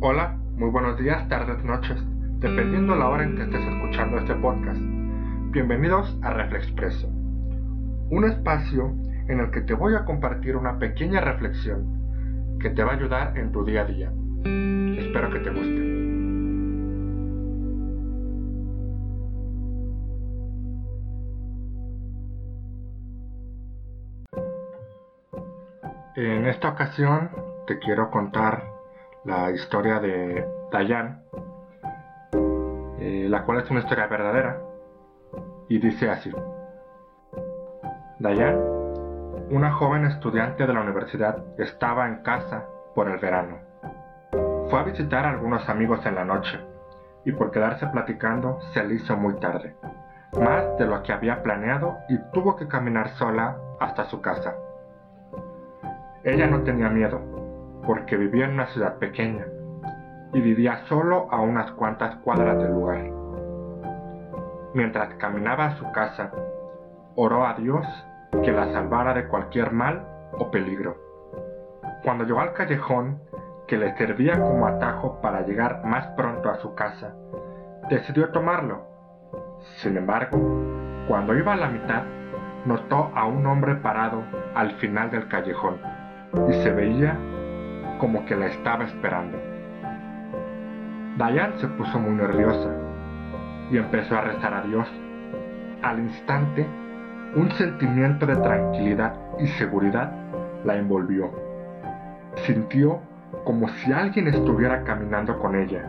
Hola, muy buenos días, tardes, noches, dependiendo la hora en que estés escuchando este podcast. Bienvenidos a Reflexpreso, un espacio en el que te voy a compartir una pequeña reflexión que te va a ayudar en tu día a día. Espero que te guste. En esta ocasión te quiero contar la historia de Dayan, eh, la cual es una historia verdadera, y dice así. Dayan, una joven estudiante de la universidad, estaba en casa por el verano. Fue a visitar a algunos amigos en la noche, y por quedarse platicando se le hizo muy tarde, más de lo que había planeado y tuvo que caminar sola hasta su casa. Ella no tenía miedo, porque vivía en una ciudad pequeña y vivía solo a unas cuantas cuadras del lugar. Mientras caminaba a su casa, oró a Dios que la salvara de cualquier mal o peligro. Cuando llegó al callejón que le servía como atajo para llegar más pronto a su casa, decidió tomarlo. Sin embargo, cuando iba a la mitad, notó a un hombre parado al final del callejón y se veía como que la estaba esperando. Diane se puso muy nerviosa y empezó a rezar a Dios. Al instante, un sentimiento de tranquilidad y seguridad la envolvió. Sintió como si alguien estuviera caminando con ella.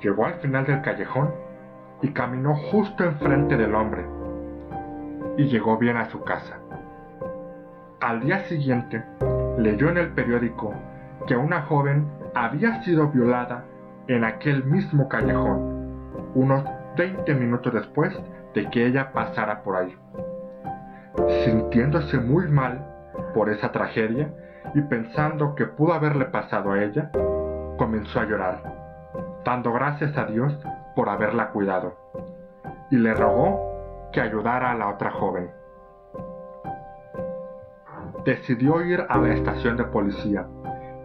Llegó al final del callejón y caminó justo enfrente del hombre y llegó bien a su casa. Al día siguiente, leyó en el periódico que una joven había sido violada en aquel mismo callejón, unos 20 minutos después de que ella pasara por ahí. Sintiéndose muy mal por esa tragedia y pensando que pudo haberle pasado a ella, comenzó a llorar, dando gracias a Dios por haberla cuidado, y le rogó que ayudara a la otra joven decidió ir a la estación de policía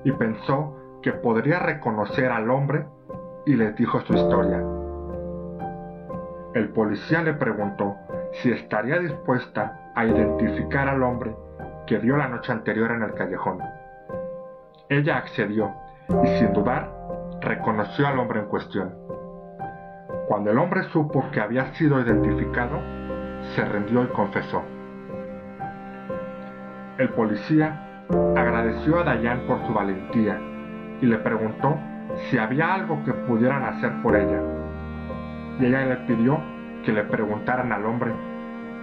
y pensó que podría reconocer al hombre y le dijo su historia. El policía le preguntó si estaría dispuesta a identificar al hombre que vio la noche anterior en el callejón. Ella accedió y sin dudar reconoció al hombre en cuestión. Cuando el hombre supo que había sido identificado, se rindió y confesó. El policía agradeció a Dayan por su valentía y le preguntó si había algo que pudieran hacer por ella. Y ella le pidió que le preguntaran al hombre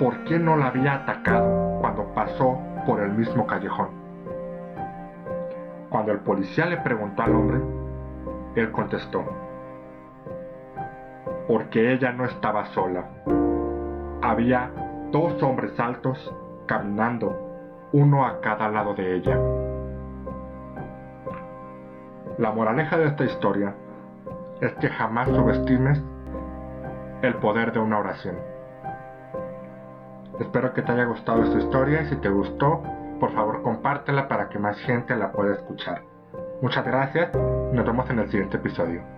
por qué no la había atacado cuando pasó por el mismo callejón. Cuando el policía le preguntó al hombre, él contestó, porque ella no estaba sola. Había dos hombres altos caminando uno a cada lado de ella. La moraleja de esta historia es que jamás subestimes el poder de una oración. Espero que te haya gustado esta historia y si te gustó, por favor compártela para que más gente la pueda escuchar. Muchas gracias, nos vemos en el siguiente episodio.